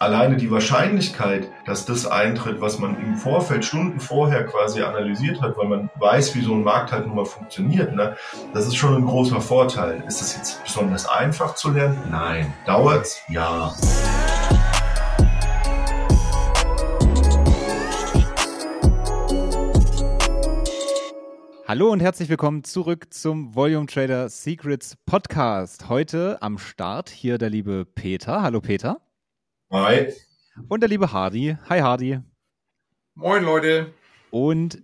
alleine die Wahrscheinlichkeit, dass das eintritt, was man im Vorfeld, Stunden vorher quasi analysiert hat, weil man weiß, wie so ein Markt halt nun mal funktioniert, ne, das ist schon ein großer Vorteil. Ist das jetzt besonders einfach zu lernen? Nein. Dauert's? Ja. Hallo und herzlich willkommen zurück zum Volume Trader Secrets Podcast. Heute am Start hier der liebe Peter. Hallo Peter. Hi. Und der liebe Hardy. Hi Hardy. Moin Leute. Und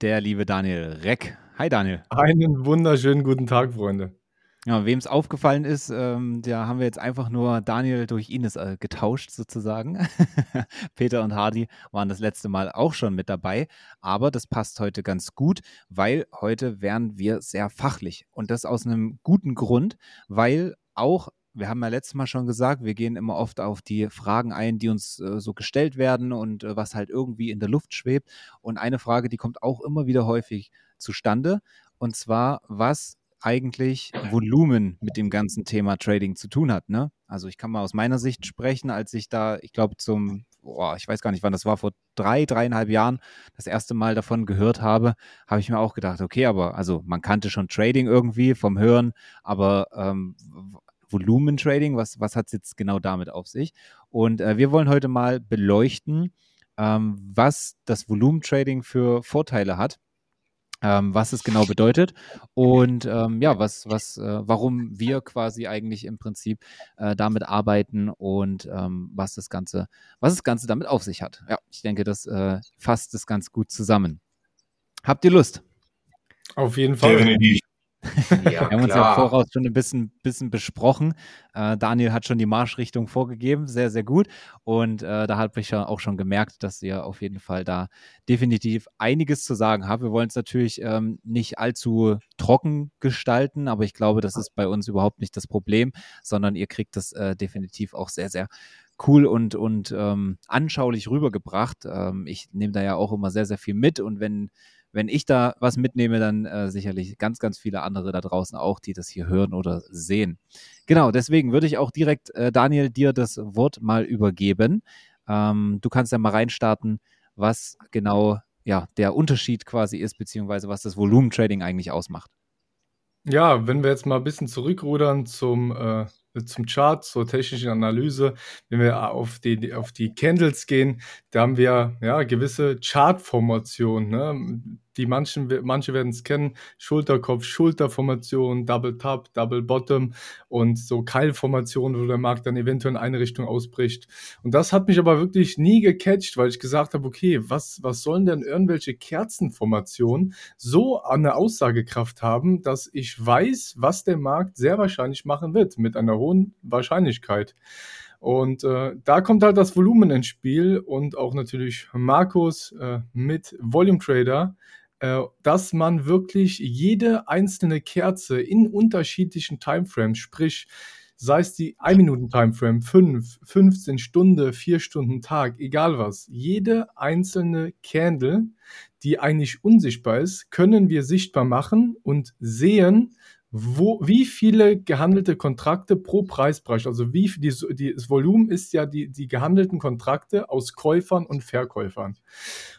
der liebe Daniel Reck. Hi Daniel. Einen wunderschönen guten Tag, Freunde. Ja, wem es aufgefallen ist, ähm, da haben wir jetzt einfach nur Daniel durch Ines äh, getauscht sozusagen. Peter und Hardy waren das letzte Mal auch schon mit dabei, aber das passt heute ganz gut, weil heute wären wir sehr fachlich und das aus einem guten Grund, weil auch wir haben ja letztes Mal schon gesagt, wir gehen immer oft auf die Fragen ein, die uns äh, so gestellt werden und äh, was halt irgendwie in der Luft schwebt. Und eine Frage, die kommt auch immer wieder häufig zustande. Und zwar, was eigentlich Volumen mit dem ganzen Thema Trading zu tun hat. Ne? Also ich kann mal aus meiner Sicht sprechen, als ich da, ich glaube, zum, boah, ich weiß gar nicht, wann das war, vor drei, dreieinhalb Jahren das erste Mal davon gehört habe, habe ich mir auch gedacht, okay, aber also man kannte schon Trading irgendwie vom Hören, aber ähm, Volumentrading, was, was hat es jetzt genau damit auf sich? Und äh, wir wollen heute mal beleuchten, ähm, was das Volumentrading für Vorteile hat. Ähm, was es genau bedeutet und ähm, ja, was, was, äh, warum wir quasi eigentlich im Prinzip äh, damit arbeiten und ähm, was das Ganze, was das Ganze damit auf sich hat. Ja, ich denke, das äh, fasst es ganz gut zusammen. Habt ihr Lust? Auf jeden Fall. Definitiv. Ja, wir haben uns ja voraus schon ein bisschen, bisschen besprochen. Äh, Daniel hat schon die Marschrichtung vorgegeben, sehr, sehr gut. Und äh, da habe ich ja auch schon gemerkt, dass ihr auf jeden Fall da definitiv einiges zu sagen habt. Wir wollen es natürlich ähm, nicht allzu trocken gestalten, aber ich glaube, das ist bei uns überhaupt nicht das Problem, sondern ihr kriegt das äh, definitiv auch sehr, sehr cool und, und ähm, anschaulich rübergebracht. Ähm, ich nehme da ja auch immer sehr, sehr viel mit und wenn wenn ich da was mitnehme, dann äh, sicherlich ganz, ganz viele andere da draußen auch, die das hier hören oder sehen. Genau, deswegen würde ich auch direkt, äh, Daniel, dir das Wort mal übergeben. Ähm, du kannst ja mal reinstarten, was genau ja, der Unterschied quasi ist, beziehungsweise was das Volumentrading eigentlich ausmacht. Ja, wenn wir jetzt mal ein bisschen zurückrudern zum äh, zum Chart, zur technischen Analyse. Wenn wir auf die, auf die Candles gehen, da haben wir ja gewisse Chartformationen. Ne? Die manchen, manche werden es kennen, Schulterkopf, Schulterformation, Double Top, Double Bottom und so Keilformationen, wo der Markt dann eventuell in eine Richtung ausbricht. Und das hat mich aber wirklich nie gecatcht, weil ich gesagt habe, okay, was, was sollen denn irgendwelche Kerzenformationen so eine Aussagekraft haben, dass ich weiß, was der Markt sehr wahrscheinlich machen wird mit einer hohen Wahrscheinlichkeit. Und äh, da kommt halt das Volumen ins Spiel und auch natürlich Markus äh, mit Volume Trader, dass man wirklich jede einzelne Kerze in unterschiedlichen Timeframes, sprich sei es die 1 Minuten Timeframe, 5, 15 Stunden, 4 Stunden Tag, egal was, jede einzelne Candle, die eigentlich unsichtbar ist, können wir sichtbar machen und sehen, wo, wie viele gehandelte Kontrakte pro Preisbereich, also wie die, die, das Volumen ist ja die, die gehandelten Kontrakte aus Käufern und Verkäufern.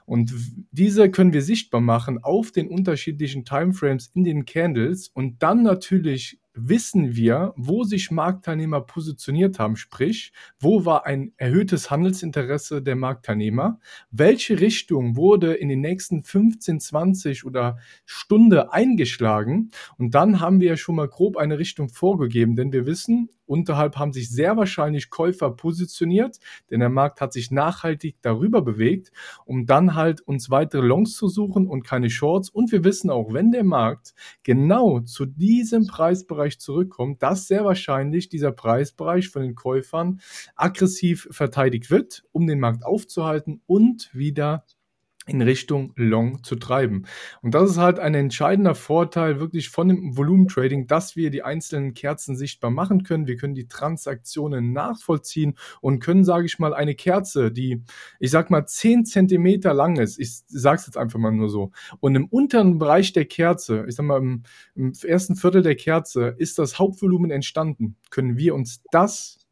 Und diese können wir sichtbar machen auf den unterschiedlichen Timeframes in den Candles und dann natürlich wissen wir, wo sich Marktteilnehmer positioniert haben, sprich, wo war ein erhöhtes Handelsinteresse der Marktteilnehmer, welche Richtung wurde in den nächsten 15, 20 oder Stunde eingeschlagen und dann haben wir schon mal grob eine Richtung vorgegeben, denn wir wissen, Unterhalb haben sich sehr wahrscheinlich Käufer positioniert, denn der Markt hat sich nachhaltig darüber bewegt, um dann halt uns weitere Longs zu suchen und keine Shorts. Und wir wissen auch, wenn der Markt genau zu diesem Preisbereich zurückkommt, dass sehr wahrscheinlich dieser Preisbereich von den Käufern aggressiv verteidigt wird, um den Markt aufzuhalten und wieder in Richtung Long zu treiben. Und das ist halt ein entscheidender Vorteil wirklich von dem Volumentrading, dass wir die einzelnen Kerzen sichtbar machen können. Wir können die Transaktionen nachvollziehen und können, sage ich mal, eine Kerze, die, ich sag mal, 10 Zentimeter lang ist, ich sage es jetzt einfach mal nur so, und im unteren Bereich der Kerze, ich sag mal, im, im ersten Viertel der Kerze ist das Hauptvolumen entstanden, können wir uns das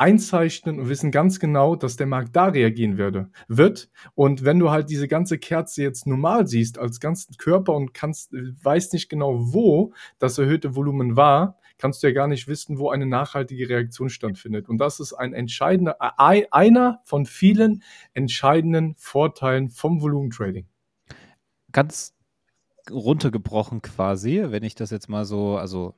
einzeichnen und wissen ganz genau, dass der Markt da reagieren würde, wird. Und wenn du halt diese ganze Kerze jetzt normal siehst als ganzen Körper und kannst, weißt nicht genau, wo das erhöhte Volumen war, kannst du ja gar nicht wissen, wo eine nachhaltige Reaktion stattfindet. Und das ist ein entscheidender, einer von vielen entscheidenden Vorteilen vom Volumentrading. Ganz runtergebrochen quasi, wenn ich das jetzt mal so, also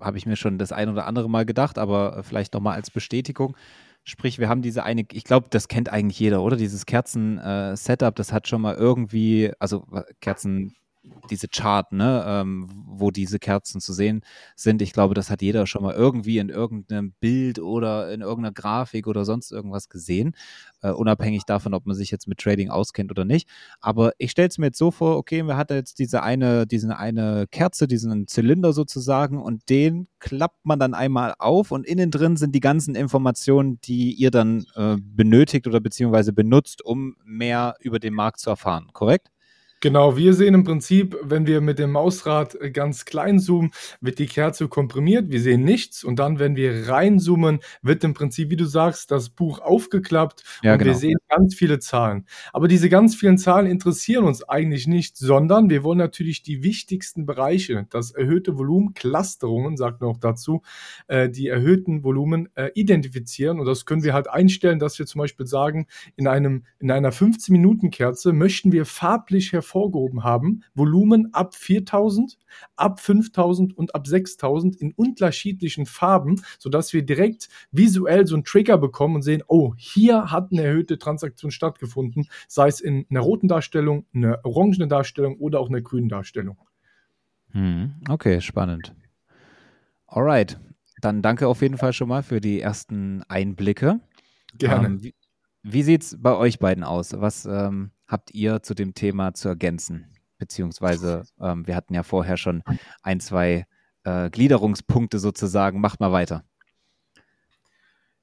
habe ich mir schon das ein oder andere Mal gedacht, aber äh, vielleicht nochmal als Bestätigung. Sprich, wir haben diese eine, ich glaube, das kennt eigentlich jeder, oder? Dieses Kerzen-Setup, äh, das hat schon mal irgendwie, also Kerzen, diese Chart, ne, ähm, wo diese Kerzen zu sehen sind. Ich glaube, das hat jeder schon mal irgendwie in irgendeinem Bild oder in irgendeiner Grafik oder sonst irgendwas gesehen, äh, unabhängig davon, ob man sich jetzt mit Trading auskennt oder nicht. Aber ich stelle es mir jetzt so vor, okay, wir hatten jetzt diese eine, diese eine Kerze, diesen Zylinder sozusagen und den klappt man dann einmal auf und innen drin sind die ganzen Informationen, die ihr dann äh, benötigt oder beziehungsweise benutzt, um mehr über den Markt zu erfahren, korrekt? Genau, wir sehen im Prinzip, wenn wir mit dem Mausrad ganz klein zoomen, wird die Kerze komprimiert, wir sehen nichts und dann, wenn wir reinzoomen, wird im Prinzip, wie du sagst, das Buch aufgeklappt ja, und genau. wir sehen ganz viele Zahlen. Aber diese ganz vielen Zahlen interessieren uns eigentlich nicht, sondern wir wollen natürlich die wichtigsten Bereiche, das erhöhte Volumen, Clusterungen, sagt man auch dazu, äh, die erhöhten Volumen äh, identifizieren und das können wir halt einstellen, dass wir zum Beispiel sagen, in einem, in einer 15-Minuten-Kerze möchten wir farblich hervorheben, hervorgehoben haben, Volumen ab 4000, ab 5000 und ab 6000 in unterschiedlichen Farben, sodass wir direkt visuell so einen Trigger bekommen und sehen, oh, hier hat eine erhöhte Transaktion stattgefunden, sei es in einer roten Darstellung, einer orangenen Darstellung oder auch einer grünen Darstellung. Hm, okay, spannend. Alright, dann danke auf jeden Fall schon mal für die ersten Einblicke. Gerne. Ähm, wie wie sieht es bei euch beiden aus? Was ähm, habt ihr zu dem Thema zu ergänzen? Beziehungsweise, ähm, wir hatten ja vorher schon ein, zwei äh, Gliederungspunkte sozusagen. Macht mal weiter.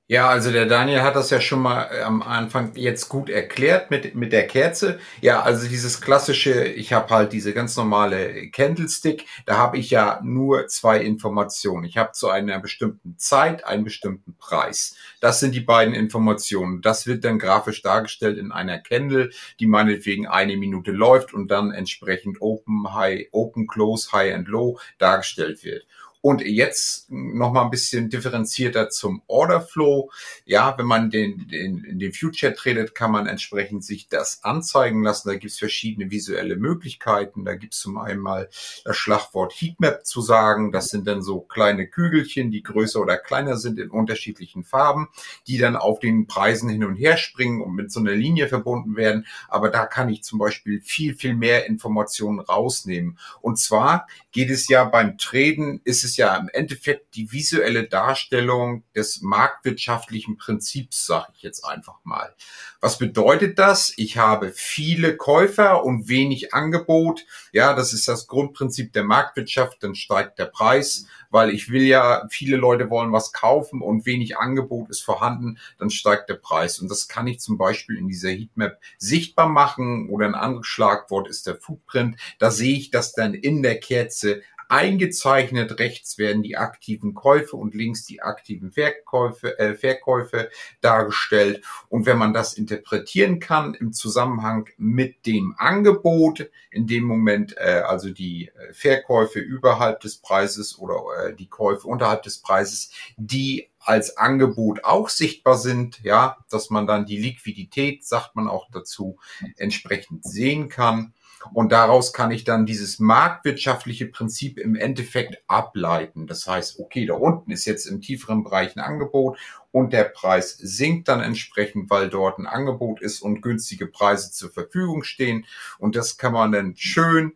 Ja, also der Daniel hat das ja schon mal äh, am Anfang jetzt gut erklärt mit, mit der Kerze. Ja, also dieses klassische, ich habe halt diese ganz normale Candlestick, da habe ich ja nur zwei Informationen. Ich habe zu einer bestimmten Zeit einen bestimmten Preis. Das sind die beiden Informationen. Das wird dann grafisch dargestellt in einer Candle, die meinetwegen eine Minute läuft und dann entsprechend Open, High, Open, Close, High and Low dargestellt wird. Und jetzt noch mal ein bisschen differenzierter zum Orderflow. Ja, wenn man den, den, den Future tradet, kann man entsprechend sich das anzeigen lassen. Da gibt es verschiedene visuelle Möglichkeiten. Da gibt es zum einen mal das Schlagwort Heatmap zu sagen. Das sind dann so kleine Kügelchen, die größer oder kleiner sind in unterschiedlichen Farben, die dann auf den Preisen hin und her springen und mit so einer Linie verbunden werden. Aber da kann ich zum Beispiel viel, viel mehr Informationen rausnehmen. Und zwar geht es ja beim Traden, ist es ja im Endeffekt die visuelle Darstellung des marktwirtschaftlichen Prinzips, sage ich jetzt einfach mal. Was bedeutet das? Ich habe viele Käufer und wenig Angebot. Ja, das ist das Grundprinzip der Marktwirtschaft. Dann steigt der Preis, weil ich will ja, viele Leute wollen was kaufen und wenig Angebot ist vorhanden, dann steigt der Preis. Und das kann ich zum Beispiel in dieser Heatmap sichtbar machen oder ein anderes Schlagwort ist der Footprint. Da sehe ich das dann in der Kerze Eingezeichnet rechts werden die aktiven Käufe und links die aktiven Verkäufe, äh, Verkäufe dargestellt. Und wenn man das interpretieren kann im Zusammenhang mit dem Angebot, in dem Moment äh, also die äh, Verkäufe überhalb des Preises oder äh, die Käufe unterhalb des Preises, die als Angebot auch sichtbar sind, ja, dass man dann die Liquidität, sagt man auch dazu, entsprechend sehen kann. Und daraus kann ich dann dieses marktwirtschaftliche Prinzip im Endeffekt ableiten. Das heißt, okay, da unten ist jetzt im tieferen Bereich ein Angebot und der Preis sinkt dann entsprechend, weil dort ein Angebot ist und günstige Preise zur Verfügung stehen. Und das kann man dann schön,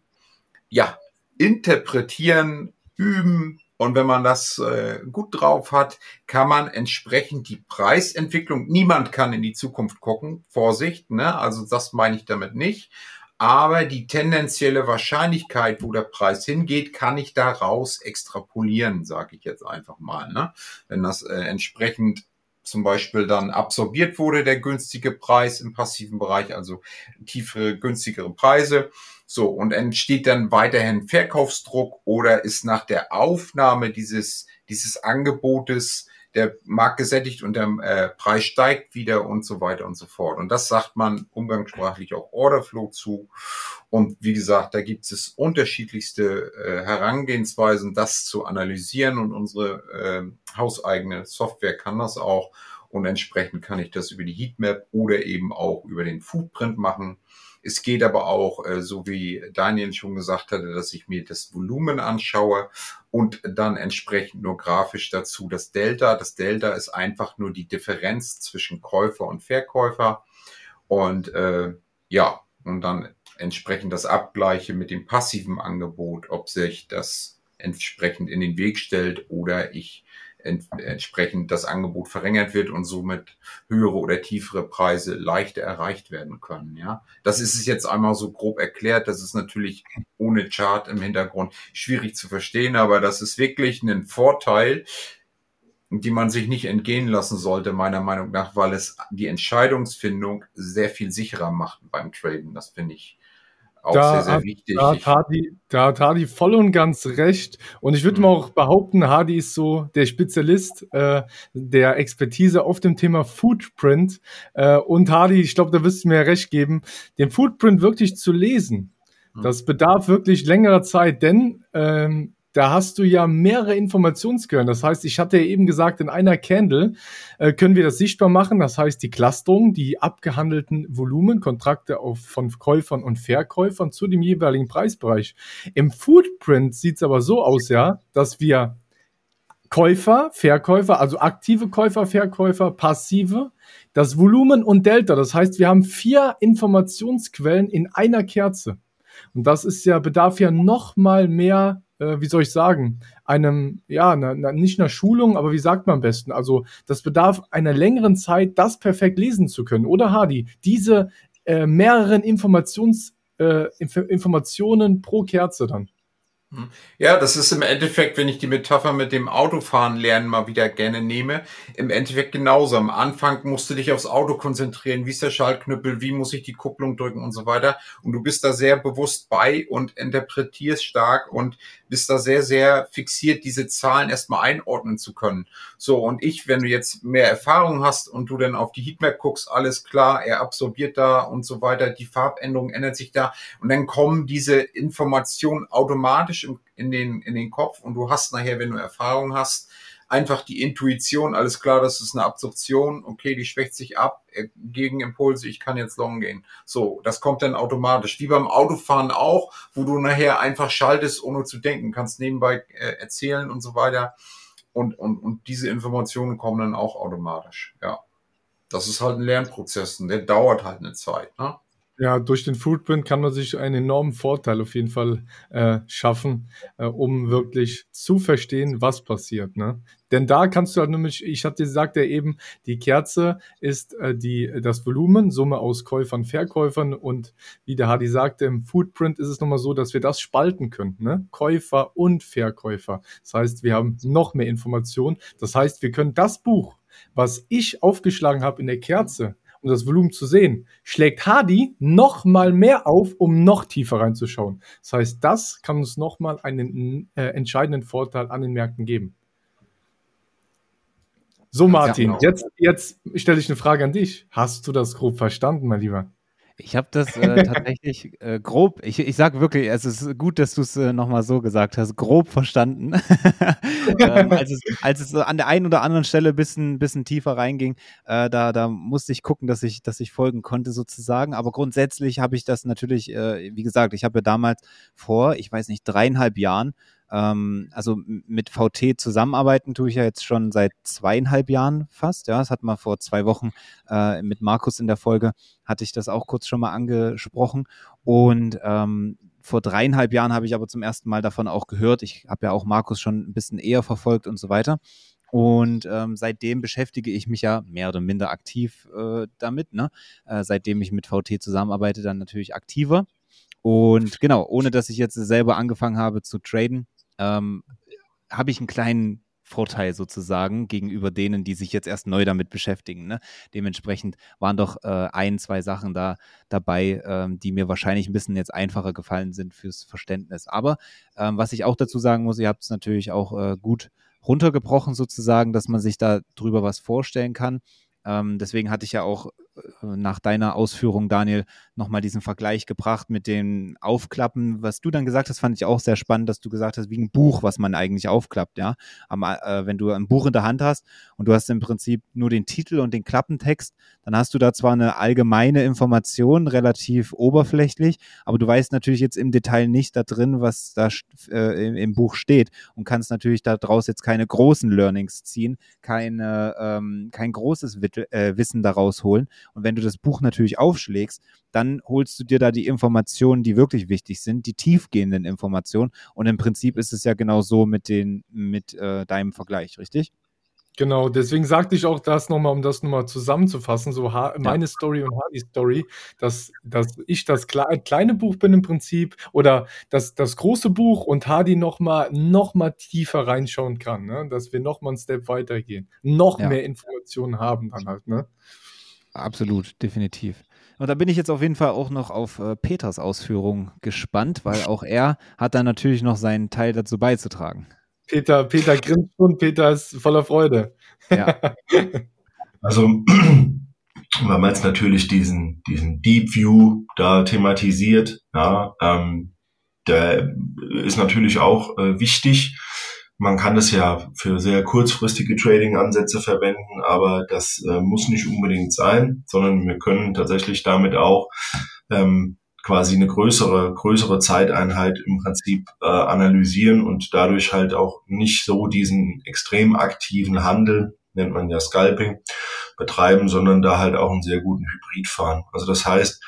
ja, interpretieren, üben, und wenn man das äh, gut drauf hat, kann man entsprechend die Preisentwicklung, niemand kann in die Zukunft gucken, Vorsicht, ne? also das meine ich damit nicht, aber die tendenzielle Wahrscheinlichkeit, wo der Preis hingeht, kann ich daraus extrapolieren, sage ich jetzt einfach mal. Ne? Wenn das äh, entsprechend zum Beispiel dann absorbiert wurde, der günstige Preis im passiven Bereich, also tiefere, günstigere Preise. So, und entsteht dann weiterhin Verkaufsdruck oder ist nach der Aufnahme dieses, dieses Angebotes der Markt gesättigt und der äh, Preis steigt wieder und so weiter und so fort. Und das sagt man umgangssprachlich auch Orderflow zu. Und wie gesagt, da gibt es unterschiedlichste äh, Herangehensweisen, das zu analysieren und unsere äh, hauseigene Software kann das auch. Und entsprechend kann ich das über die Heatmap oder eben auch über den Footprint machen. Es geht aber auch, äh, so wie Daniel schon gesagt hatte, dass ich mir das Volumen anschaue und dann entsprechend nur grafisch dazu das Delta. Das Delta ist einfach nur die Differenz zwischen Käufer und Verkäufer. Und äh, ja, und dann entsprechend das Abgleiche mit dem passiven Angebot, ob sich das entsprechend in den Weg stellt oder ich ent entsprechend das Angebot verringert wird und somit höhere oder tiefere Preise leichter erreicht werden können. Ja, das ist es jetzt einmal so grob erklärt. Das ist natürlich ohne Chart im Hintergrund schwierig zu verstehen, aber das ist wirklich ein Vorteil, die man sich nicht entgehen lassen sollte, meiner Meinung nach, weil es die Entscheidungsfindung sehr viel sicherer macht beim Traden. Das finde ich auch da sehr, sehr hat, wichtig. Da hat, Hardy, da hat Hardy voll und ganz recht. Und ich würde mhm. mal auch behaupten, Hardy ist so der Spezialist äh, der Expertise auf dem Thema Footprint. Äh, und Hardy, ich glaube, da wirst du mir recht geben, den Footprint wirklich zu lesen. Mhm. Das bedarf wirklich längerer Zeit, denn ähm, da hast du ja mehrere Informationsquellen. Das heißt, ich hatte ja eben gesagt, in einer Candle äh, können wir das sichtbar machen. Das heißt, die Clusterung, die abgehandelten Volumen, Kontrakte auf, von Käufern und Verkäufern zu dem jeweiligen Preisbereich. Im Footprint sieht es aber so aus, ja, dass wir Käufer, Verkäufer, also aktive Käufer, Verkäufer, passive, das Volumen und Delta. Das heißt, wir haben vier Informationsquellen in einer Kerze. Und das ist ja, bedarf ja noch mal mehr äh, wie soll ich sagen, einem, ja, na, na, nicht einer Schulung, aber wie sagt man am besten? Also, das bedarf einer längeren Zeit, das perfekt lesen zu können, oder Hardy? Diese äh, mehreren Informations, äh, Informationen pro Kerze dann. Hm. Ja, das ist im Endeffekt, wenn ich die Metapher mit dem Autofahren lernen mal wieder gerne nehme, im Endeffekt genauso. Am Anfang musst du dich aufs Auto konzentrieren, wie ist der Schaltknüppel, wie muss ich die Kupplung drücken und so weiter. Und du bist da sehr bewusst bei und interpretierst stark und bist da sehr, sehr fixiert, diese Zahlen erstmal einordnen zu können. So, und ich, wenn du jetzt mehr Erfahrung hast und du dann auf die Heatmap guckst, alles klar, er absorbiert da und so weiter, die Farbänderung ändert sich da und dann kommen diese Informationen automatisch automatisch in, den, in den Kopf und du hast nachher, wenn du Erfahrung hast, einfach die Intuition, alles klar, das ist eine Absorption, okay, die schwächt sich ab, äh, gegen Impulse, ich kann jetzt long gehen. So, das kommt dann automatisch. Wie beim Autofahren auch, wo du nachher einfach schaltest, ohne zu denken, kannst nebenbei äh, erzählen und so weiter. Und, und, und diese Informationen kommen dann auch automatisch, ja. Das ist halt ein Lernprozess und der dauert halt eine Zeit, ne? Ja, durch den Footprint kann man sich einen enormen Vorteil auf jeden Fall äh, schaffen, äh, um wirklich zu verstehen, was passiert. Ne? Denn da kannst du halt nämlich, ich hatte gesagt ja eben, die Kerze ist äh, die, das Volumen, Summe aus Käufern, Verkäufern und wie der Hardy sagte, im Footprint ist es nochmal so, dass wir das spalten können, ne? Käufer und Verkäufer. Das heißt, wir haben noch mehr Informationen. Das heißt, wir können das Buch, was ich aufgeschlagen habe in der Kerze, um das Volumen zu sehen, schlägt Hardy noch mal mehr auf, um noch tiefer reinzuschauen. Das heißt, das kann uns noch mal einen äh, entscheidenden Vorteil an den Märkten geben. So, Martin, genau. jetzt, jetzt stelle ich eine Frage an dich. Hast du das grob verstanden, mein Lieber? Ich habe das äh, tatsächlich äh, grob, ich, ich sage wirklich, es ist gut, dass du es äh, nochmal so gesagt hast, grob verstanden. ähm, als, es, als es an der einen oder anderen Stelle ein bisschen, bisschen tiefer reinging, äh, da, da musste ich gucken, dass ich, dass ich folgen konnte sozusagen. Aber grundsätzlich habe ich das natürlich, äh, wie gesagt, ich habe ja damals vor, ich weiß nicht, dreieinhalb Jahren ähm, also mit VT zusammenarbeiten tue ich ja jetzt schon seit zweieinhalb Jahren fast. Ja, das hat mal vor zwei Wochen äh, mit Markus in der Folge, hatte ich das auch kurz schon mal angesprochen. Und ähm, vor dreieinhalb Jahren habe ich aber zum ersten Mal davon auch gehört. Ich habe ja auch Markus schon ein bisschen eher verfolgt und so weiter. Und ähm, seitdem beschäftige ich mich ja mehr oder minder aktiv äh, damit. Ne? Äh, seitdem ich mit VT zusammenarbeite, dann natürlich aktiver. Und genau, ohne dass ich jetzt selber angefangen habe zu traden, ähm, habe ich einen kleinen Vorteil sozusagen gegenüber denen, die sich jetzt erst neu damit beschäftigen. Ne? Dementsprechend waren doch äh, ein, zwei Sachen da dabei, ähm, die mir wahrscheinlich ein bisschen jetzt einfacher gefallen sind fürs Verständnis. Aber ähm, was ich auch dazu sagen muss, ihr habt es natürlich auch äh, gut runtergebrochen sozusagen, dass man sich da drüber was vorstellen kann. Ähm, deswegen hatte ich ja auch nach deiner Ausführung, Daniel, nochmal diesen Vergleich gebracht mit den Aufklappen. Was du dann gesagt hast, fand ich auch sehr spannend, dass du gesagt hast, wie ein Buch, was man eigentlich aufklappt, ja. Am, äh, wenn du ein Buch in der Hand hast und du hast im Prinzip nur den Titel und den Klappentext, dann hast du da zwar eine allgemeine Information, relativ oberflächlich, aber du weißt natürlich jetzt im Detail nicht da drin, was da äh, im, im, Buch steht und kannst natürlich daraus jetzt keine großen Learnings ziehen, keine, ähm, kein großes Witt, äh, Wissen daraus holen. Und wenn du das Buch natürlich aufschlägst, dann holst du dir da die Informationen, die wirklich wichtig sind, die tiefgehenden Informationen. Und im Prinzip ist es ja genau so mit, den, mit äh, deinem Vergleich, richtig? Genau, deswegen sagte ich auch das nochmal, um das nochmal zusammenzufassen, so ha meine Story und Hardys Story, dass, dass ich das kle kleine Buch bin im Prinzip oder das, das große Buch und Hardy nochmal noch mal tiefer reinschauen kann, ne? dass wir nochmal einen Step weitergehen, noch ja. mehr Informationen haben dann halt. Ne? Absolut, definitiv. Und da bin ich jetzt auf jeden Fall auch noch auf äh, Peters Ausführungen gespannt, weil auch er hat da natürlich noch seinen Teil dazu beizutragen. Peter, Peter grinst und Peter ist voller Freude. Ja. also, wir haben jetzt natürlich diesen, diesen Deep View da thematisiert. Ja, ähm, der ist natürlich auch äh, wichtig. Man kann das ja für sehr kurzfristige Trading-Ansätze verwenden, aber das äh, muss nicht unbedingt sein, sondern wir können tatsächlich damit auch ähm, quasi eine größere, größere Zeiteinheit im Prinzip äh, analysieren und dadurch halt auch nicht so diesen extrem aktiven Handel, nennt man ja Scalping, betreiben, sondern da halt auch einen sehr guten Hybrid fahren. Also das heißt,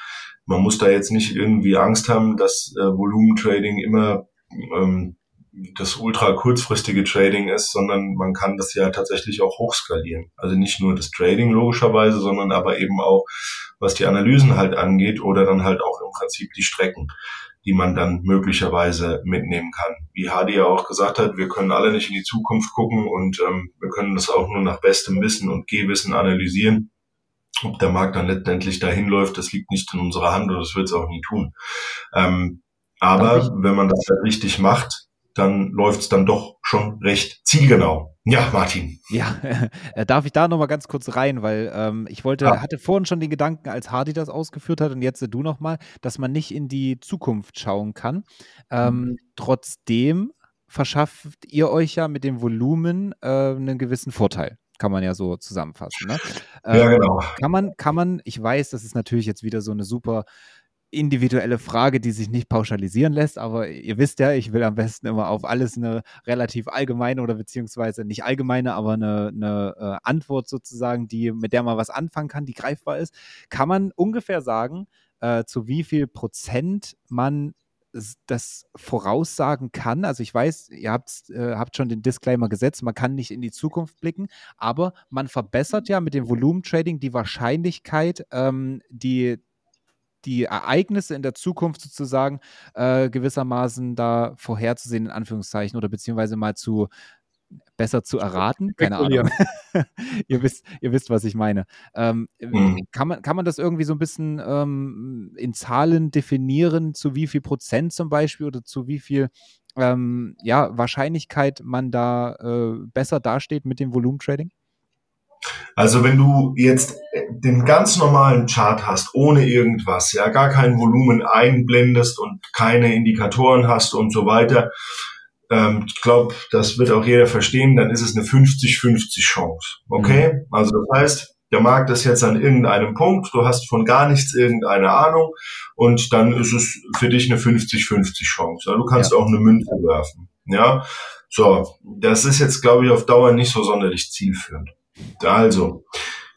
man muss da jetzt nicht irgendwie Angst haben, dass äh, Volumentrading immer ähm, das ultra kurzfristige Trading ist, sondern man kann das ja tatsächlich auch hochskalieren. Also nicht nur das Trading logischerweise, sondern aber eben auch, was die Analysen halt angeht oder dann halt auch im Prinzip die Strecken, die man dann möglicherweise mitnehmen kann. Wie Hadi ja auch gesagt hat, wir können alle nicht in die Zukunft gucken und ähm, wir können das auch nur nach bestem Wissen und Gehwissen analysieren. Ob der Markt dann letztendlich dahin läuft, das liegt nicht in unserer Hand und das wird es auch nie tun. Ähm, aber wenn man das halt richtig macht, dann läuft es dann doch schon recht zielgenau. Ja, Martin. Ja, äh, darf ich da nochmal ganz kurz rein, weil ähm, ich wollte, ja. hatte vorhin schon den Gedanken, als Hardy das ausgeführt hat und jetzt du nochmal, dass man nicht in die Zukunft schauen kann. Ähm, mhm. Trotzdem verschafft ihr euch ja mit dem Volumen äh, einen gewissen Vorteil kann man ja so zusammenfassen. Ne? Ähm, ja, genau. Kann man, kann man, ich weiß, das ist natürlich jetzt wieder so eine super individuelle Frage, die sich nicht pauschalisieren lässt, aber ihr wisst ja, ich will am besten immer auf alles eine relativ allgemeine oder beziehungsweise nicht allgemeine, aber eine, eine äh, Antwort sozusagen, die, mit der man was anfangen kann, die greifbar ist. Kann man ungefähr sagen, äh, zu wie viel Prozent man das voraussagen kann. Also ich weiß, ihr habt, äh, habt schon den Disclaimer gesetzt, man kann nicht in die Zukunft blicken, aber man verbessert ja mit dem Volumentrading die Wahrscheinlichkeit, ähm, die die Ereignisse in der Zukunft sozusagen äh, gewissermaßen da vorherzusehen, in Anführungszeichen, oder beziehungsweise mal zu besser zu erraten. Keine Ahnung. ihr, wisst, ihr wisst, was ich meine. Ähm, mhm. kann, man, kann man das irgendwie so ein bisschen ähm, in Zahlen definieren, zu wie viel Prozent zum Beispiel oder zu wie viel ähm, ja, Wahrscheinlichkeit man da äh, besser dasteht mit dem Volumentrading? Also wenn du jetzt den ganz normalen Chart hast, ohne irgendwas, ja, gar kein Volumen einblendest und keine Indikatoren hast und so weiter, ähm, ich glaube, das wird auch jeder verstehen, dann ist es eine 50-50 Chance. Okay? Mhm. Also das heißt, der Markt ist jetzt an irgendeinem Punkt, du hast von gar nichts irgendeine Ahnung und dann ist es für dich eine 50-50 Chance. Also du kannst ja. auch eine Münze werfen. Ja, so, das ist jetzt, glaube ich, auf Dauer nicht so sonderlich zielführend. Also,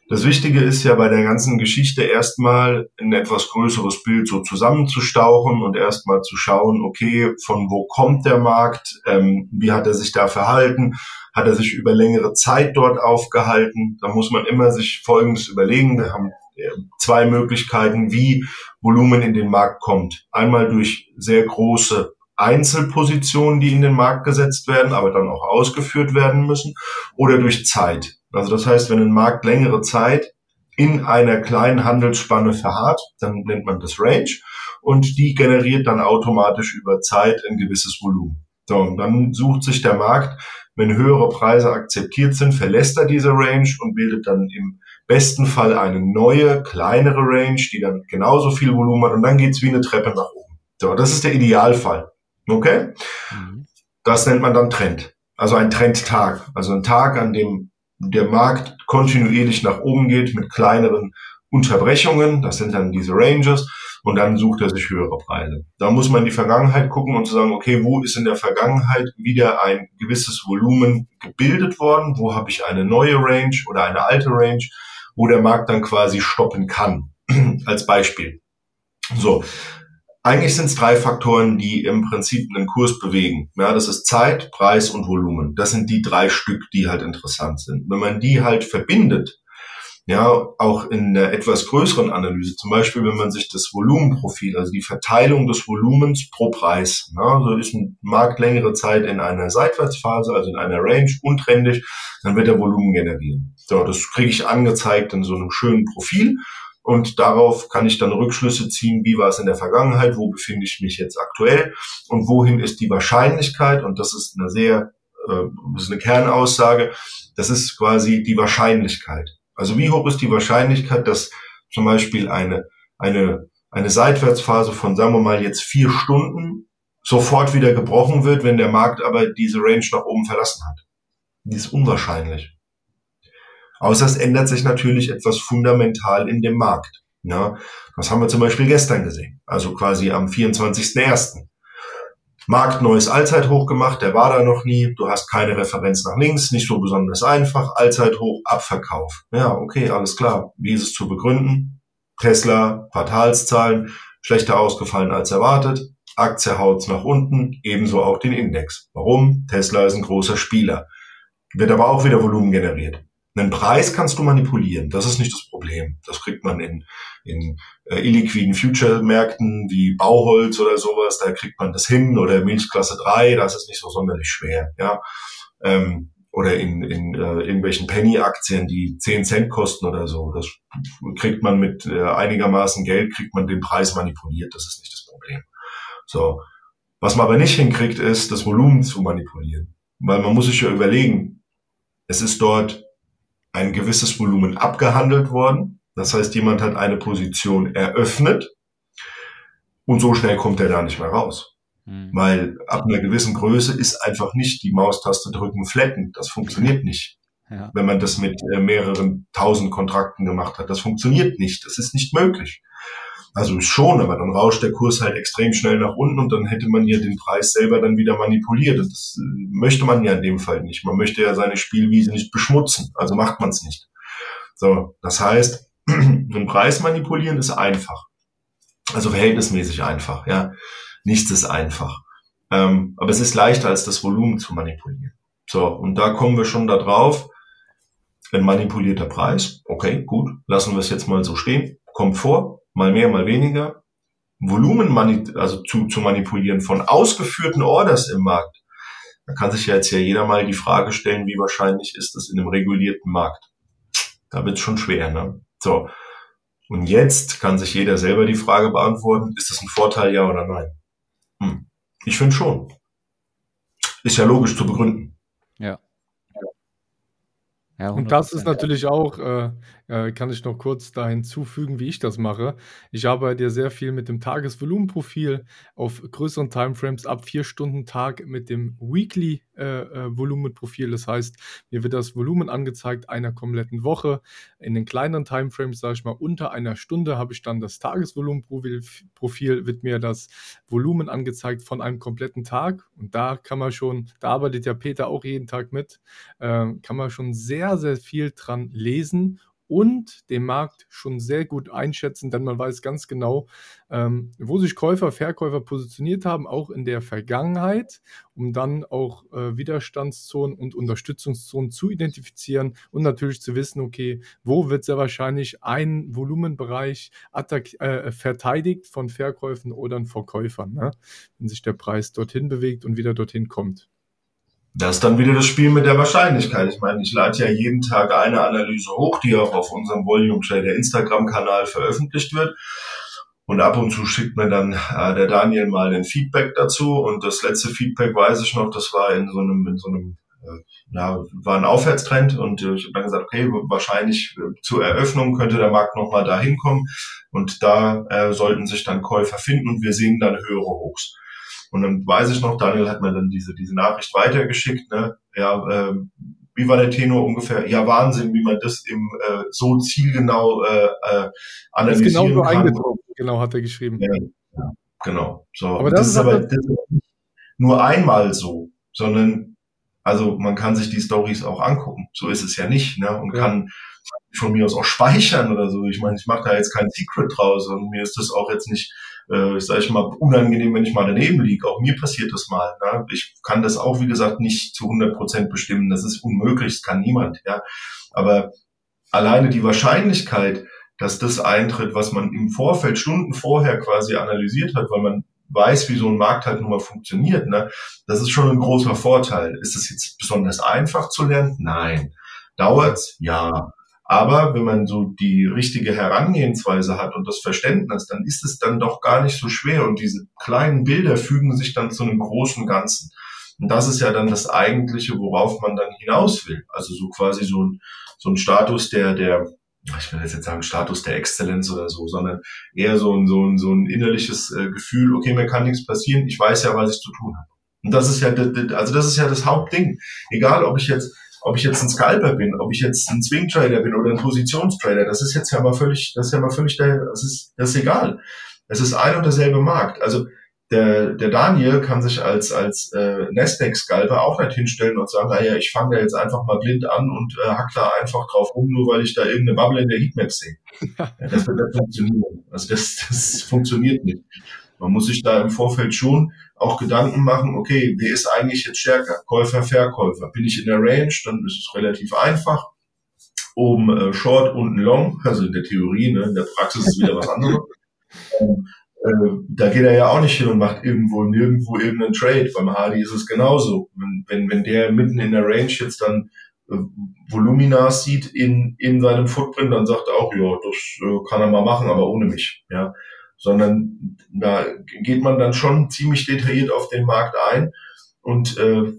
das Wichtige ist ja bei der ganzen Geschichte erstmal ein etwas größeres Bild so zusammenzustauchen und erstmal zu schauen, okay, von wo kommt der Markt, ähm, wie hat er sich da verhalten, hat er sich über längere Zeit dort aufgehalten. Da muss man immer sich Folgendes überlegen. Wir haben äh, zwei Möglichkeiten, wie Volumen in den Markt kommt. Einmal durch sehr große Einzelpositionen, die in den Markt gesetzt werden, aber dann auch ausgeführt werden müssen, oder durch Zeit. Also das heißt, wenn ein Markt längere Zeit in einer kleinen Handelsspanne verharrt, dann nennt man das Range und die generiert dann automatisch über Zeit ein gewisses Volumen. So, und dann sucht sich der Markt, wenn höhere Preise akzeptiert sind, verlässt er diese Range und bildet dann im besten Fall eine neue, kleinere Range, die dann genauso viel Volumen hat und dann geht's wie eine Treppe nach oben. So, das ist der Idealfall. Okay? Mhm. Das nennt man dann Trend. Also ein Trendtag. Also ein Tag, an dem der Markt kontinuierlich nach oben geht mit kleineren Unterbrechungen. Das sind dann diese Ranges. Und dann sucht er sich höhere Preise. Da muss man in die Vergangenheit gucken und zu sagen, okay, wo ist in der Vergangenheit wieder ein gewisses Volumen gebildet worden? Wo habe ich eine neue Range oder eine alte Range, wo der Markt dann quasi stoppen kann? Als Beispiel. So, eigentlich sind es drei Faktoren, die im Prinzip einen Kurs bewegen. Ja, das ist Zeit, Preis und Volumen. Das sind die drei Stück, die halt interessant sind. Wenn man die halt verbindet, ja, auch in der etwas größeren Analyse, zum Beispiel, wenn man sich das Volumenprofil, also die Verteilung des Volumens pro Preis, ja, so ist ein Markt längere Zeit in einer Seitwärtsphase, also in einer Range, untrendig, dann wird er Volumen generieren. So, das kriege ich angezeigt in so einem schönen Profil und darauf kann ich dann Rückschlüsse ziehen, wie war es in der Vergangenheit, wo befinde ich mich jetzt aktuell und wohin ist die Wahrscheinlichkeit. Und das ist eine sehr, äh, das ist eine Kernaussage, das ist quasi die Wahrscheinlichkeit. Also wie hoch ist die Wahrscheinlichkeit, dass zum Beispiel eine, eine, eine Seitwärtsphase von, sagen wir mal, jetzt vier Stunden sofort wieder gebrochen wird, wenn der Markt aber diese Range nach oben verlassen hat. Die ist unwahrscheinlich. Außer es ändert sich natürlich etwas fundamental in dem Markt. Ja, das haben wir zum Beispiel gestern gesehen, also quasi am 24.01. Markt neues Allzeithoch gemacht, der war da noch nie, du hast keine Referenz nach links, nicht so besonders einfach, Allzeithoch, Abverkauf. Ja, okay, alles klar. Wie ist es zu begründen? Tesla, Quartalszahlen, schlechter ausgefallen als erwartet, Aktie haut's nach unten, ebenso auch den Index. Warum? Tesla ist ein großer Spieler. Wird aber auch wieder Volumen generiert. Einen Preis kannst du manipulieren, das ist nicht das Problem. Das kriegt man in, in äh, illiquiden Future-Märkten wie Bauholz oder sowas, da kriegt man das hin oder Milchklasse 3, das ist nicht so sonderlich schwer. Ja. Ähm, oder in, in äh, irgendwelchen Penny-Aktien, die 10 Cent kosten oder so. Das kriegt man mit äh, einigermaßen Geld, kriegt man den Preis manipuliert, das ist nicht das Problem. So. Was man aber nicht hinkriegt, ist, das Volumen zu manipulieren. Weil man muss sich ja überlegen, es ist dort ein gewisses Volumen abgehandelt worden. Das heißt, jemand hat eine Position eröffnet und so schnell kommt er da nicht mehr raus. Mhm. Weil ab einer gewissen Größe ist einfach nicht die Maustaste drücken, flatten. Das funktioniert nicht. Ja. Wenn man das mit äh, mehreren tausend Kontrakten gemacht hat. Das funktioniert nicht. Das ist nicht möglich. Also schon, aber dann rauscht der Kurs halt extrem schnell nach unten und dann hätte man ja den Preis selber dann wieder manipuliert. Das äh, möchte man ja in dem Fall nicht. Man möchte ja seine Spielwiese nicht beschmutzen, also macht man es nicht. So, das heißt, den Preis manipulieren ist einfach. Also verhältnismäßig einfach, ja. Nichts ist einfach. Ähm, aber es ist leichter als das Volumen zu manipulieren. So, und da kommen wir schon da drauf. Ein manipulierter Preis, okay, gut, lassen wir es jetzt mal so stehen, kommt vor, mal mehr, mal weniger, Volumen also zu, zu manipulieren von ausgeführten Orders im Markt. Da kann sich ja jetzt ja jeder mal die Frage stellen, wie wahrscheinlich ist das in einem regulierten Markt. Da wird es schon schwer, ne? So. Und jetzt kann sich jeder selber die Frage beantworten, ist das ein Vorteil, ja oder nein? Hm. Ich finde schon. Ist ja logisch zu begründen. Ja. Und das ist natürlich auch, äh, äh, kann ich noch kurz da hinzufügen, wie ich das mache. Ich arbeite ja sehr viel mit dem Tagesvolumenprofil auf größeren Timeframes ab vier Stunden Tag mit dem Weekly Volumenprofil. Das heißt, mir wird das Volumen angezeigt einer kompletten Woche. In den kleineren Timeframes, sage ich mal, unter einer Stunde habe ich dann das Tagesvolumenprofil, Profil, wird mir das Volumen angezeigt von einem kompletten Tag. Und da kann man schon, da arbeitet ja Peter auch jeden Tag mit, äh, kann man schon sehr, sehr viel dran lesen und den Markt schon sehr gut einschätzen, denn man weiß ganz genau, ähm, wo sich Käufer, Verkäufer positioniert haben, auch in der Vergangenheit, um dann auch äh, Widerstandszonen und Unterstützungszonen zu identifizieren und natürlich zu wissen, okay, wo wird sehr wahrscheinlich ein Volumenbereich äh, verteidigt von Verkäufen oder Verkäufern, ne? wenn sich der Preis dorthin bewegt und wieder dorthin kommt. Das ist dann wieder das Spiel mit der Wahrscheinlichkeit. Ich meine, ich lade ja jeden Tag eine Analyse hoch, die auch auf unserem Volume Trader Instagram-Kanal veröffentlicht wird. Und ab und zu schickt mir dann äh, der Daniel mal den Feedback dazu. Und das letzte Feedback weiß ich noch, das war in so einem, in so einem, äh, ja, war ein Aufwärtstrend. Und äh, ich habe dann gesagt, okay, wahrscheinlich äh, zur Eröffnung könnte der Markt nochmal da hinkommen. Und da äh, sollten sich dann Käufer finden und wir sehen dann höhere Hochs. Und dann weiß ich noch, Daniel hat mir dann diese, diese Nachricht weitergeschickt, ne? Ja, äh, wie war der Tenor ungefähr? Ja, Wahnsinn, wie man das im äh, so zielgenau äh, äh, analysieren das genau so kann. Genau, hat er geschrieben. Ja, ja, genau. So. Aber das, das ist aber das nur einmal so, sondern also man kann sich die Stories auch angucken. So ist es ja nicht, ne? Und ja. kann von mir aus auch speichern oder so. Ich meine, ich mache da jetzt kein Secret draus und mir ist das auch jetzt nicht äh, sage ich mal, unangenehm, wenn ich mal daneben liege. Auch mir passiert das mal. Ne? Ich kann das auch, wie gesagt, nicht zu 100 Prozent bestimmen. Das ist unmöglich, das kann niemand. Ja, Aber alleine die Wahrscheinlichkeit, dass das eintritt, was man im Vorfeld Stunden vorher quasi analysiert hat, weil man weiß, wie so ein Markt halt nun mal funktioniert, ne? das ist schon ein großer Vorteil. Ist es jetzt besonders einfach zu lernen? Nein. Dauert's? Ja. Aber wenn man so die richtige Herangehensweise hat und das Verständnis, dann ist es dann doch gar nicht so schwer und diese kleinen Bilder fügen sich dann zu einem großen Ganzen. Und das ist ja dann das Eigentliche, worauf man dann hinaus will. Also so quasi so ein, so ein Status der, der, ich will jetzt sagen Status der Exzellenz oder so, sondern eher so ein, so ein, so ein innerliches äh, Gefühl, okay, mir kann nichts passieren, ich weiß ja, was ich zu tun habe. Und das ist ja, also das ist ja das Hauptding. Egal, ob ich jetzt ob ich jetzt ein Scalper bin, ob ich jetzt ein Swing Trader bin oder ein Positionstrader, das ist jetzt ja mal völlig, das ist ja mal völlig, das ist, das ist egal. Es ist ein und derselbe Markt. Also der, der Daniel kann sich als, als äh, Nasdaq-Scalper auch nicht hinstellen und sagen, naja, ich fange da jetzt einfach mal blind an und äh, hack da einfach drauf rum, nur weil ich da irgendeine Bubble in der Heatmap sehe. Ja, das wird nicht funktionieren. Also das, das funktioniert nicht. Man muss sich da im Vorfeld schon auch Gedanken machen, okay, wer ist eigentlich jetzt stärker? Käufer, Verkäufer. Bin ich in der Range, dann ist es relativ einfach. Oben äh, Short, unten Long, also in der Theorie, ne? in der Praxis ist wieder was anderes. ähm, äh, da geht er ja auch nicht hin und macht irgendwo nirgendwo irgendeinen Trade. Beim Hardy ist es genauso. Wenn, wenn, wenn der mitten in der Range jetzt dann äh, Volumina sieht in, in seinem Footprint, dann sagt er auch, ja, das äh, kann er mal machen, aber ohne mich. Ja sondern da geht man dann schon ziemlich detailliert auf den Markt ein und äh,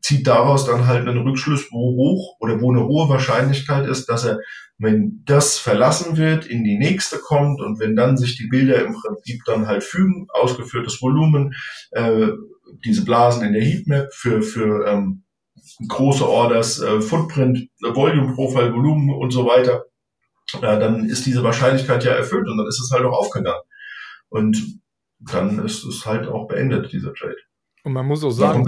zieht daraus dann halt einen Rückschluss, wo hoch oder wo eine hohe Wahrscheinlichkeit ist, dass er, wenn das verlassen wird, in die nächste kommt und wenn dann sich die Bilder im Prinzip dann halt fügen, ausgeführtes Volumen, äh, diese Blasen in der Heatmap für, für ähm, große Orders, äh, Footprint, Volume Profile, Volumen und so weiter, äh, dann ist diese Wahrscheinlichkeit ja erfüllt und dann ist es halt auch aufgegangen. Und dann ist es halt auch beendet, dieser Trade. Und man muss auch sagen,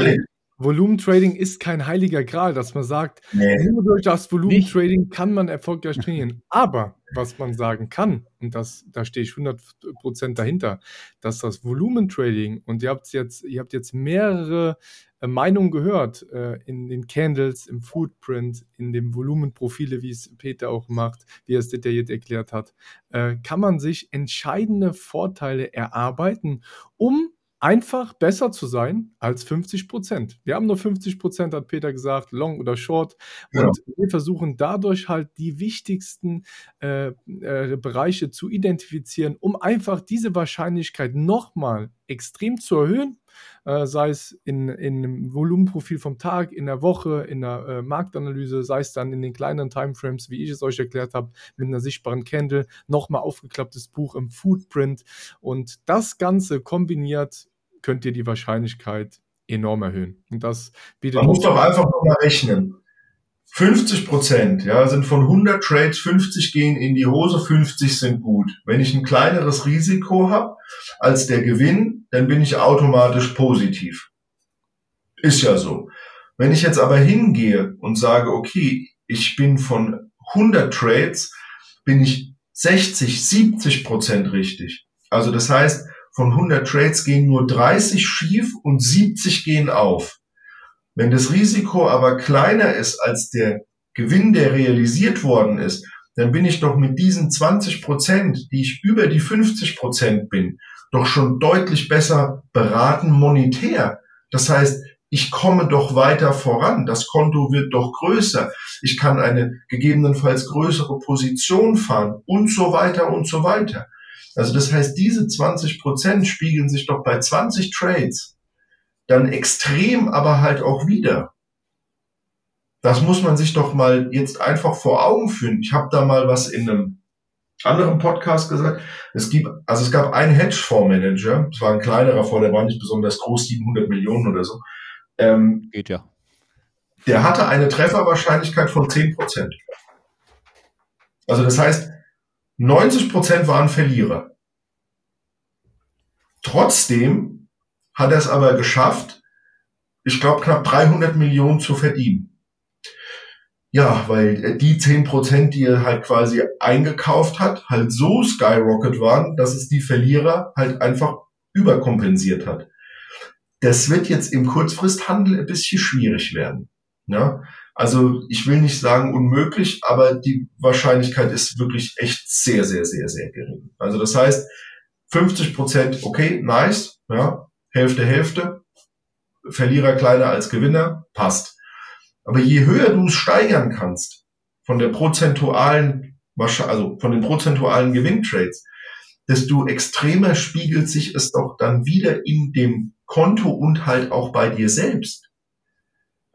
Volumentrading ist kein heiliger Gral, dass man sagt, nee. nur durch das Volumentrading kann man erfolgreich trainieren. Aber was man sagen kann, und das, da stehe ich 100% dahinter, dass das Volumentrading, und ihr habt jetzt, ihr habt jetzt mehrere äh, Meinungen gehört äh, in den Candles, im Footprint, in dem Volumenprofile, wie es Peter auch macht, wie er es detailliert erklärt hat, äh, kann man sich entscheidende Vorteile erarbeiten, um einfach besser zu sein als 50 Prozent. Wir haben nur 50 Prozent, hat Peter gesagt, long oder short. Und ja. wir versuchen dadurch halt die wichtigsten äh, äh, Bereiche zu identifizieren, um einfach diese Wahrscheinlichkeit nochmal extrem zu erhöhen, äh, sei es in, in einem Volumenprofil vom Tag, in der Woche, in der äh, Marktanalyse, sei es dann in den kleinen Timeframes, wie ich es euch erklärt habe, mit einer sichtbaren Candle, nochmal aufgeklapptes Buch im Footprint. Und das Ganze kombiniert könnt ihr die Wahrscheinlichkeit enorm erhöhen. Und das bietet. Man muss doch einfach nochmal rechnen. 50 Prozent, ja, sind von 100 Trades 50 gehen in die Hose, 50 sind gut. Wenn ich ein kleineres Risiko habe als der Gewinn, dann bin ich automatisch positiv. Ist ja so. Wenn ich jetzt aber hingehe und sage, okay, ich bin von 100 Trades bin ich 60, 70 Prozent richtig. Also das heißt, von 100 Trades gehen nur 30 schief und 70 gehen auf. Wenn das Risiko aber kleiner ist als der Gewinn, der realisiert worden ist, dann bin ich doch mit diesen 20 Prozent, die ich über die 50 Prozent bin, doch schon deutlich besser beraten monetär. Das heißt, ich komme doch weiter voran. Das Konto wird doch größer. Ich kann eine gegebenenfalls größere Position fahren und so weiter und so weiter. Also das heißt, diese 20 Prozent spiegeln sich doch bei 20 Trades dann extrem aber halt auch wieder. Das muss man sich doch mal jetzt einfach vor Augen führen. Ich habe da mal was in einem anderen Podcast gesagt. Es gibt, also es gab einen Hedgefondsmanager, es war ein kleinerer Fonds, der war nicht besonders groß, 700 Millionen oder so. Ähm, Geht ja. Der hatte eine Trefferwahrscheinlichkeit von 10 Prozent. Also das heißt, 90 Prozent waren Verlierer. Trotzdem hat er es aber geschafft, ich glaube, knapp 300 Millionen zu verdienen. Ja, weil die 10 Prozent, die er halt quasi eingekauft hat, halt so skyrocket waren, dass es die Verlierer halt einfach überkompensiert hat. Das wird jetzt im Kurzfristhandel ein bisschen schwierig werden. Ja? Also ich will nicht sagen unmöglich, aber die Wahrscheinlichkeit ist wirklich echt sehr, sehr, sehr, sehr gering. Also das heißt, 50 Prozent, okay, nice, ja, Hälfte, Hälfte, Verlierer kleiner als Gewinner, passt. Aber je höher du es steigern kannst, von der prozentualen, also von den prozentualen Gewinntrades, desto extremer spiegelt sich es doch dann wieder in dem Konto und halt auch bei dir selbst.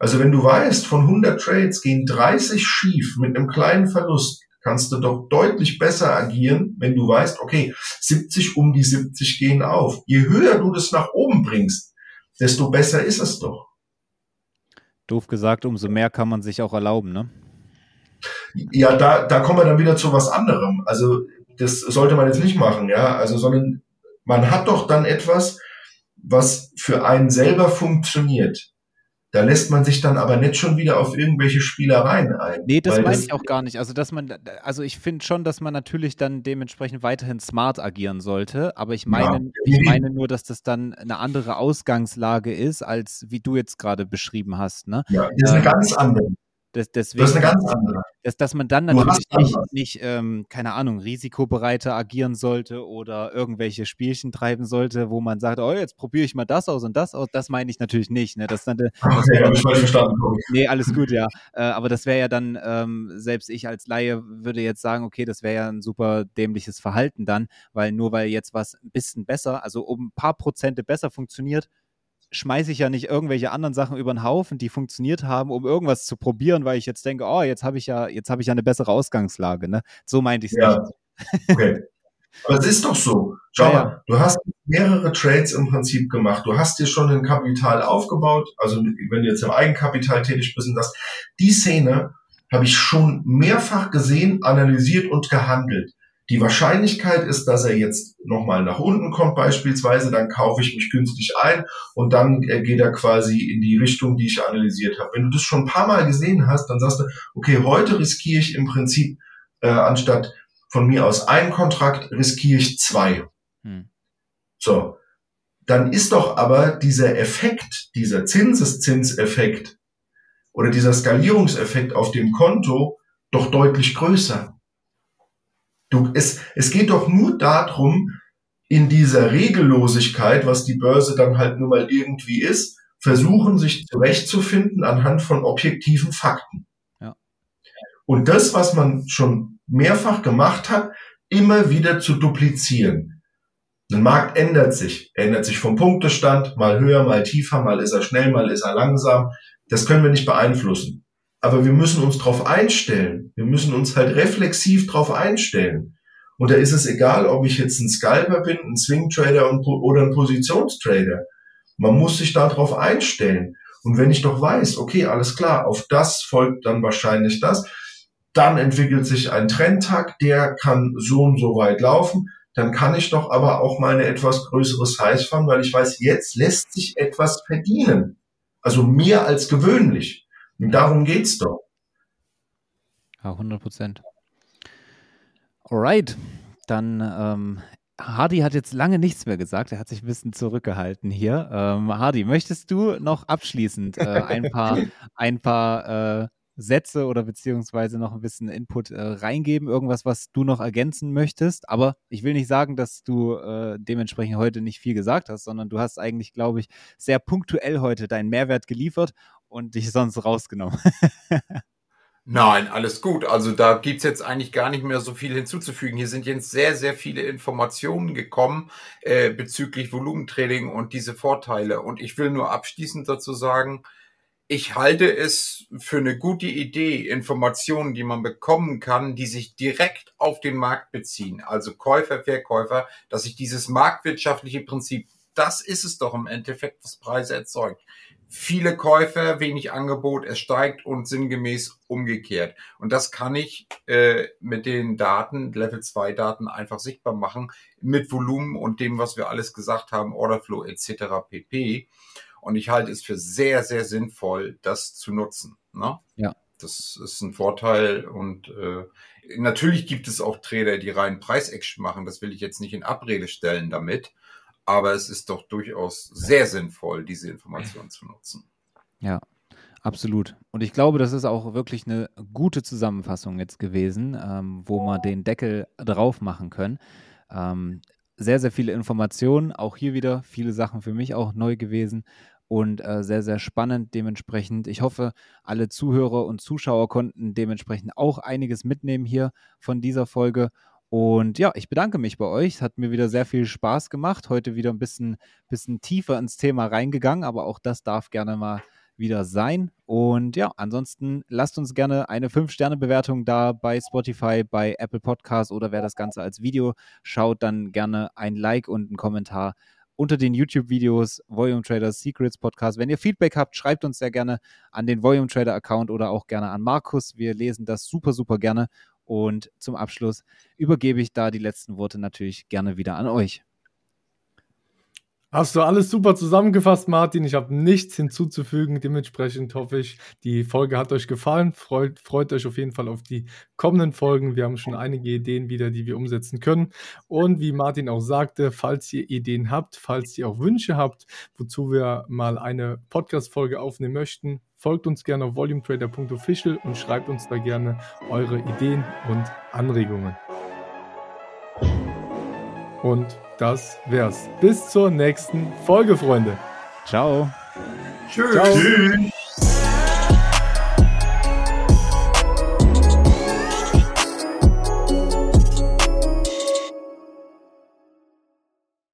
Also wenn du weißt, von 100 Trades gehen 30 schief mit einem kleinen Verlust, kannst du doch deutlich besser agieren, wenn du weißt, okay, 70 um die 70 gehen auf. Je höher du das nach oben bringst, desto besser ist es doch. Doof gesagt, umso mehr kann man sich auch erlauben, ne? Ja, da, da kommen wir dann wieder zu was anderem. Also das sollte man jetzt nicht machen, ja. Also, sondern man hat doch dann etwas, was für einen selber funktioniert. Da lässt man sich dann aber nicht schon wieder auf irgendwelche Spielereien ein. Nee, das meine ich auch gar nicht. Also, dass man, also ich finde schon, dass man natürlich dann dementsprechend weiterhin smart agieren sollte. Aber ich meine, ja. ich meine nur, dass das dann eine andere Ausgangslage ist, als wie du jetzt gerade beschrieben hast. Ne? Ja, das ist eine ähm, ganz andere. Das, deswegen, das ist eine ganz andere. Dass, dass man dann natürlich nicht, nicht ähm, keine Ahnung, risikobereiter agieren sollte oder irgendwelche Spielchen treiben sollte, wo man sagt, oh, jetzt probiere ich mal das aus und das aus. Das meine ich natürlich nicht. Ne? Das dann, das okay, habe ich falsch verstanden. Nee, alles gut, ja. Äh, aber das wäre ja dann, ähm, selbst ich als Laie würde jetzt sagen, okay, das wäre ja ein super dämliches Verhalten dann, weil nur weil jetzt was ein bisschen besser, also um ein paar Prozente besser funktioniert, schmeiße ich ja nicht irgendwelche anderen Sachen über den Haufen, die funktioniert haben, um irgendwas zu probieren, weil ich jetzt denke, oh, jetzt habe ich ja, jetzt habe ich ja eine bessere Ausgangslage. Ne? So meinte ich es ja. nicht. Okay. Aber es ist doch so. Schau ja, mal, du hast mehrere Trades im Prinzip gemacht. Du hast dir schon ein Kapital aufgebaut. Also wenn du jetzt im Eigenkapital tätig bist und das, die Szene habe ich schon mehrfach gesehen, analysiert und gehandelt. Die Wahrscheinlichkeit ist, dass er jetzt nochmal nach unten kommt beispielsweise, dann kaufe ich mich günstig ein und dann äh, geht er quasi in die Richtung, die ich analysiert habe. Wenn du das schon ein paar Mal gesehen hast, dann sagst du, okay, heute riskiere ich im Prinzip äh, anstatt von mir aus ein Kontrakt, riskiere ich zwei. Hm. So, dann ist doch aber dieser Effekt, dieser Zinseszinseffekt oder dieser Skalierungseffekt auf dem Konto doch deutlich größer. Du, es, es geht doch nur darum, in dieser Regellosigkeit, was die Börse dann halt nur mal irgendwie ist, versuchen sich zurechtzufinden anhand von objektiven Fakten. Ja. Und das, was man schon mehrfach gemacht hat, immer wieder zu duplizieren. Ein Markt ändert sich, ändert sich vom Punktestand, mal höher, mal tiefer, mal ist er schnell, mal ist er langsam. Das können wir nicht beeinflussen. Aber wir müssen uns darauf einstellen. Wir müssen uns halt reflexiv darauf einstellen. Und da ist es egal, ob ich jetzt ein Scalper bin, ein Swing Trader oder ein Positionstrader. Man muss sich darauf einstellen. Und wenn ich doch weiß, okay, alles klar, auf das folgt dann wahrscheinlich das, dann entwickelt sich ein Trendtag, der kann so und so weit laufen, dann kann ich doch aber auch mal eine etwas größere Size fahren, weil ich weiß, jetzt lässt sich etwas verdienen. Also mehr als gewöhnlich. Und darum geht's doch. Ja, 100 Prozent. Alright, dann ähm, Hardy hat jetzt lange nichts mehr gesagt. Er hat sich ein bisschen zurückgehalten hier. Ähm, Hardy, möchtest du noch abschließend äh, ein paar, ein paar äh, Sätze oder beziehungsweise noch ein bisschen Input äh, reingeben? Irgendwas, was du noch ergänzen möchtest? Aber ich will nicht sagen, dass du äh, dementsprechend heute nicht viel gesagt hast, sondern du hast eigentlich, glaube ich, sehr punktuell heute deinen Mehrwert geliefert und dich sonst rausgenommen. Nein, alles gut. Also da gibt's jetzt eigentlich gar nicht mehr so viel hinzuzufügen. Hier sind jetzt sehr, sehr viele Informationen gekommen äh, bezüglich Volumentraining und diese Vorteile. Und ich will nur abschließend dazu sagen, ich halte es für eine gute Idee, Informationen, die man bekommen kann, die sich direkt auf den Markt beziehen, also Käufer, Verkäufer, dass sich dieses marktwirtschaftliche Prinzip, das ist es doch im Endeffekt, was Preise erzeugt viele Käufer, wenig Angebot, es steigt und sinngemäß umgekehrt. Und das kann ich äh, mit den Daten, Level 2 Daten einfach sichtbar machen, mit Volumen und dem, was wir alles gesagt haben, Orderflow etc. pp. Und ich halte es für sehr, sehr sinnvoll, das zu nutzen. Ne? Ja. Das ist ein Vorteil und äh, natürlich gibt es auch Trader, die rein Preisaction machen. Das will ich jetzt nicht in Abrede stellen damit aber es ist doch durchaus sehr sinnvoll, diese Informationen zu nutzen. Ja, absolut. Und ich glaube, das ist auch wirklich eine gute Zusammenfassung jetzt gewesen, ähm, wo wir den Deckel drauf machen können. Ähm, sehr, sehr viele Informationen, auch hier wieder viele Sachen für mich auch neu gewesen und äh, sehr, sehr spannend dementsprechend. Ich hoffe, alle Zuhörer und Zuschauer konnten dementsprechend auch einiges mitnehmen hier von dieser Folge und ja, ich bedanke mich bei euch. Es hat mir wieder sehr viel Spaß gemacht. Heute wieder ein bisschen, bisschen tiefer ins Thema reingegangen, aber auch das darf gerne mal wieder sein. Und ja, ansonsten lasst uns gerne eine 5-Sterne-Bewertung da bei Spotify, bei Apple Podcasts oder wer das Ganze als Video schaut, dann gerne ein Like und einen Kommentar unter den YouTube-Videos Volume Traders Secrets Podcast. Wenn ihr Feedback habt, schreibt uns sehr gerne an den Volume Trader Account oder auch gerne an Markus. Wir lesen das super, super gerne und zum Abschluss übergebe ich da die letzten Worte natürlich gerne wieder an euch. Hast du alles super zusammengefasst, Martin. Ich habe nichts hinzuzufügen. Dementsprechend hoffe ich, die Folge hat euch gefallen. Freut, freut euch auf jeden Fall auf die kommenden Folgen. Wir haben schon einige Ideen wieder, die wir umsetzen können. Und wie Martin auch sagte, falls ihr Ideen habt, falls ihr auch Wünsche habt, wozu wir mal eine Podcast-Folge aufnehmen möchten, Folgt uns gerne auf volumetrader.official und schreibt uns da gerne eure Ideen und Anregungen. Und das wär's. Bis zur nächsten Folge, Freunde. Ciao. Tschüss. Ciao. Tschüss.